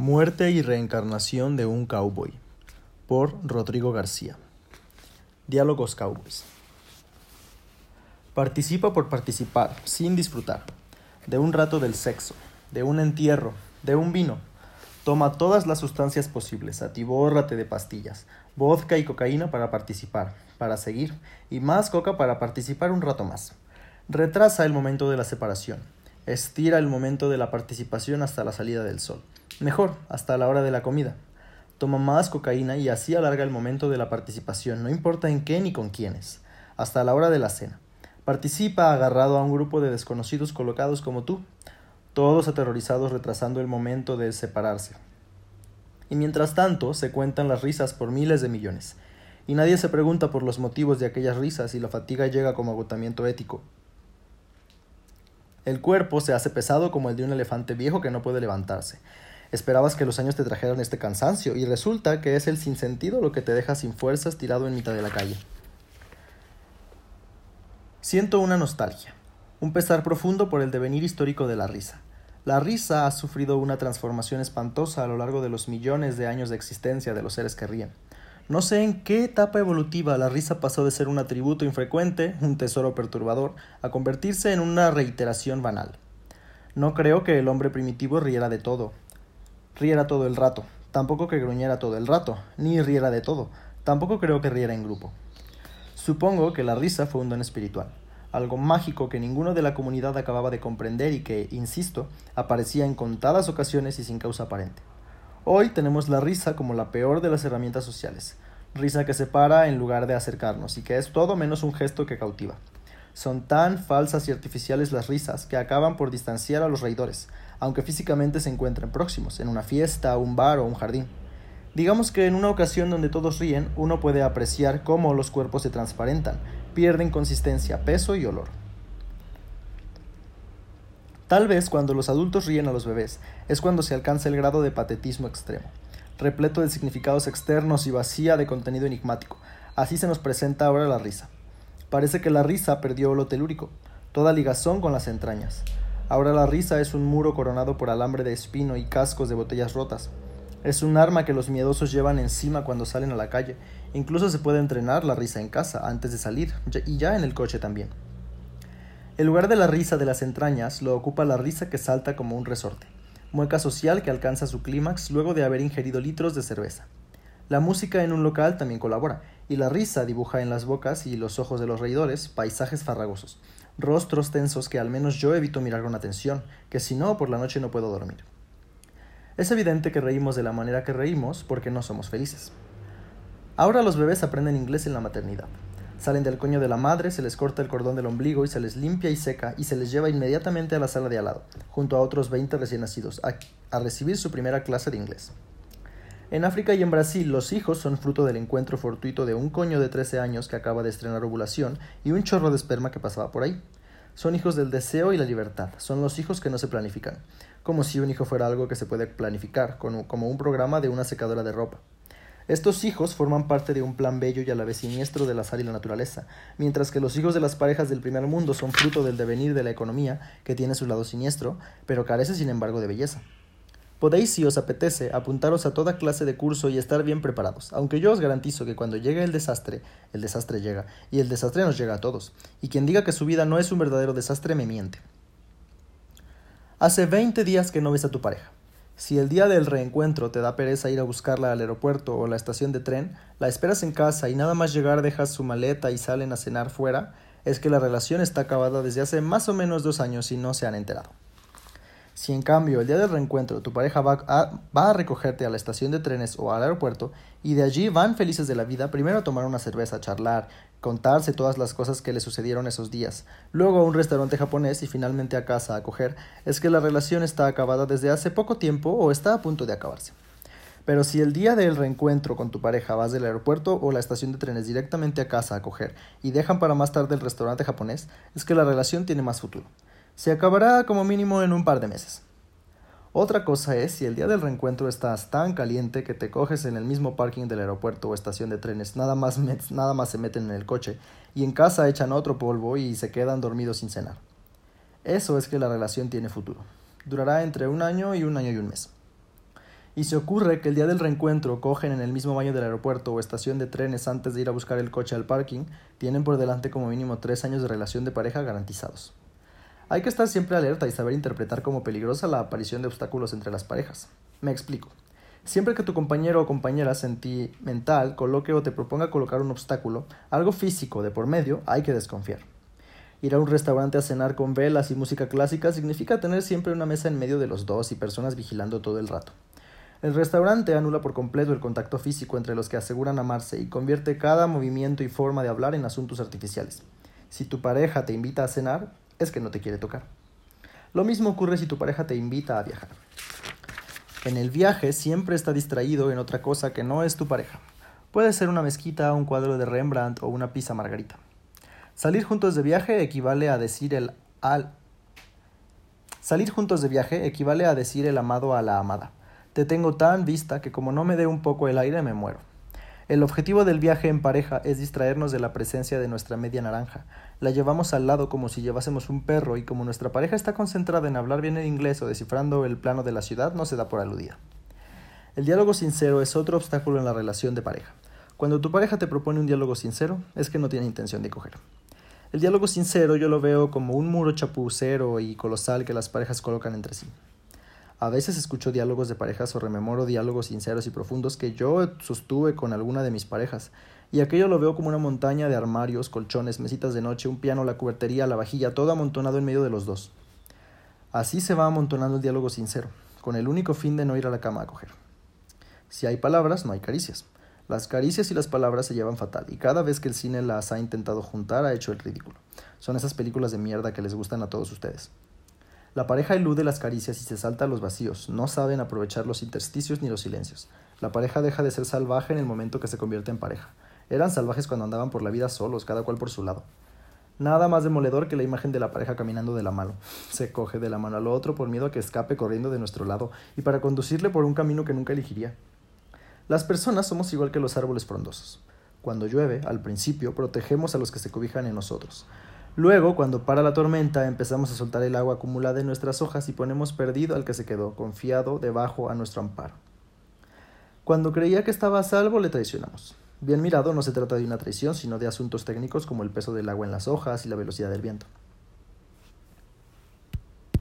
Muerte y reencarnación de un cowboy por Rodrigo García. Diálogos Cowboys. Participa por participar, sin disfrutar, de un rato del sexo, de un entierro, de un vino. Toma todas las sustancias posibles, atibórrate de pastillas, vodka y cocaína para participar, para seguir, y más coca para participar un rato más. Retrasa el momento de la separación, estira el momento de la participación hasta la salida del sol Mejor, hasta la hora de la comida. Toma más cocaína y así alarga el momento de la participación, no importa en qué ni con quiénes, hasta la hora de la cena. Participa agarrado a un grupo de desconocidos colocados como tú, todos aterrorizados retrasando el momento de separarse. Y mientras tanto se cuentan las risas por miles de millones, y nadie se pregunta por los motivos de aquellas risas y la fatiga llega como agotamiento ético. El cuerpo se hace pesado como el de un elefante viejo que no puede levantarse, Esperabas que los años te trajeran este cansancio y resulta que es el sinsentido lo que te deja sin fuerzas tirado en mitad de la calle. Siento una nostalgia, un pesar profundo por el devenir histórico de la risa. La risa ha sufrido una transformación espantosa a lo largo de los millones de años de existencia de los seres que ríen. No sé en qué etapa evolutiva la risa pasó de ser un atributo infrecuente, un tesoro perturbador, a convertirse en una reiteración banal. No creo que el hombre primitivo riera de todo, riera todo el rato, tampoco que gruñera todo el rato, ni riera de todo, tampoco creo que riera en grupo. Supongo que la risa fue un don espiritual, algo mágico que ninguno de la comunidad acababa de comprender y que, insisto, aparecía en contadas ocasiones y sin causa aparente. Hoy tenemos la risa como la peor de las herramientas sociales, risa que separa en lugar de acercarnos y que es todo menos un gesto que cautiva. Son tan falsas y artificiales las risas que acaban por distanciar a los reidores, aunque físicamente se encuentren próximos, en una fiesta, un bar o un jardín. Digamos que en una ocasión donde todos ríen, uno puede apreciar cómo los cuerpos se transparentan, pierden consistencia, peso y olor. Tal vez cuando los adultos ríen a los bebés es cuando se alcanza el grado de patetismo extremo, repleto de significados externos y vacía de contenido enigmático. Así se nos presenta ahora la risa. Parece que la risa perdió lo telúrico, toda ligazón con las entrañas. Ahora la risa es un muro coronado por alambre de espino y cascos de botellas rotas. Es un arma que los miedosos llevan encima cuando salen a la calle. Incluso se puede entrenar la risa en casa antes de salir y ya en el coche también. El lugar de la risa de las entrañas lo ocupa la risa que salta como un resorte, mueca social que alcanza su clímax luego de haber ingerido litros de cerveza. La música en un local también colabora, y la risa dibuja en las bocas y los ojos de los reidores paisajes farragosos, rostros tensos que al menos yo evito mirar con atención, que si no, por la noche no puedo dormir. Es evidente que reímos de la manera que reímos porque no somos felices. Ahora los bebés aprenden inglés en la maternidad. Salen del coño de la madre, se les corta el cordón del ombligo y se les limpia y seca y se les lleva inmediatamente a la sala de al lado, junto a otros 20 recién nacidos, a, a recibir su primera clase de inglés. En África y en Brasil los hijos son fruto del encuentro fortuito de un coño de 13 años que acaba de estrenar ovulación y un chorro de esperma que pasaba por ahí. Son hijos del deseo y la libertad, son los hijos que no se planifican, como si un hijo fuera algo que se puede planificar, como un programa de una secadora de ropa. Estos hijos forman parte de un plan bello y a la vez siniestro de la sal y la naturaleza, mientras que los hijos de las parejas del primer mundo son fruto del devenir de la economía, que tiene su lado siniestro, pero carece sin embargo de belleza. Podéis, si os apetece, apuntaros a toda clase de curso y estar bien preparados, aunque yo os garantizo que cuando llegue el desastre, el desastre llega, y el desastre nos llega a todos, y quien diga que su vida no es un verdadero desastre me miente. Hace 20 días que no ves a tu pareja. Si el día del reencuentro te da pereza ir a buscarla al aeropuerto o la estación de tren, la esperas en casa y nada más llegar dejas su maleta y salen a cenar fuera, es que la relación está acabada desde hace más o menos dos años y no se han enterado. Si en cambio el día del reencuentro tu pareja va a, recogerte a la estación de trenes o al aeropuerto y de allí van felices de la vida primero a tomar una cerveza, charlar, contarse todas las cosas que le sucedieron esos días, luego a un restaurante japonés y finalmente a casa a coger, es que la relación está acabada desde hace poco tiempo o está a punto de acabarse. Pero si el día del reencuentro con tu pareja vas del aeropuerto o la estación de trenes directamente a casa a coger y dejan para más tarde el restaurante japonés, es que la relación tiene más futuro se acabará como mínimo en un par de meses. Otra cosa es si el día del reencuentro estás tan caliente que te coges en el mismo parking del aeropuerto o estación de trenes, nada más, nada más se meten en el coche y en casa echan otro polvo y se quedan dormidos sin cenar. Eso es que la relación tiene futuro. Durará entre un año y un año y un mes. Y se ocurre que el día del reencuentro cogen en el mismo baño del aeropuerto o estación de trenes antes de ir a buscar el coche al parking, tienen por delante como mínimo tres años de relación de pareja garantizados. Hay que estar siempre alerta y saber interpretar como peligrosa la aparición de obstáculos entre las parejas. Me explico. Siempre que tu compañero o compañera sentimental coloque o te proponga colocar un obstáculo, algo físico de por medio, hay que desconfiar. Ir a un restaurante a cenar con velas y música clásica significa tener siempre una mesa en medio de los dos y personas vigilando todo el rato. El restaurante anula por completo el contacto físico entre los que aseguran amarse y convierte cada movimiento y forma de hablar en asuntos artificiales. Si tu pareja te invita a cenar, es que no te quiere tocar. Lo mismo ocurre si tu pareja te invita a viajar. En el viaje siempre está distraído en otra cosa que no es tu pareja. Puede ser una mezquita, un cuadro de Rembrandt o una pizza margarita. Salir juntos de viaje equivale a decir el al Salir juntos de viaje equivale a decir el amado a la amada. Te tengo tan vista que como no me dé un poco el aire me muero. El objetivo del viaje en pareja es distraernos de la presencia de nuestra media naranja. La llevamos al lado como si llevásemos un perro y como nuestra pareja está concentrada en hablar bien el inglés o descifrando el plano de la ciudad, no se da por aludida. El diálogo sincero es otro obstáculo en la relación de pareja. Cuando tu pareja te propone un diálogo sincero, es que no tiene intención de coger. El diálogo sincero yo lo veo como un muro chapucero y colosal que las parejas colocan entre sí. A veces escucho diálogos de parejas o rememoro diálogos sinceros y profundos que yo sostuve con alguna de mis parejas, y aquello lo veo como una montaña de armarios, colchones, mesitas de noche, un piano, la cubertería, la vajilla, todo amontonado en medio de los dos. Así se va amontonando el diálogo sincero, con el único fin de no ir a la cama a coger. Si hay palabras, no hay caricias. Las caricias y las palabras se llevan fatal, y cada vez que el cine las ha intentado juntar ha hecho el ridículo. Son esas películas de mierda que les gustan a todos ustedes. La pareja elude las caricias y se salta a los vacíos, no saben aprovechar los intersticios ni los silencios. La pareja deja de ser salvaje en el momento que se convierte en pareja. Eran salvajes cuando andaban por la vida solos, cada cual por su lado. Nada más demoledor que la imagen de la pareja caminando de la mano. Se coge de la mano al otro por miedo a que escape corriendo de nuestro lado y para conducirle por un camino que nunca elegiría. Las personas somos igual que los árboles frondosos. Cuando llueve, al principio, protegemos a los que se cobijan en nosotros. Luego, cuando para la tormenta, empezamos a soltar el agua acumulada en nuestras hojas y ponemos perdido al que se quedó, confiado, debajo a nuestro amparo. Cuando creía que estaba a salvo, le traicionamos. Bien mirado, no se trata de una traición, sino de asuntos técnicos como el peso del agua en las hojas y la velocidad del viento.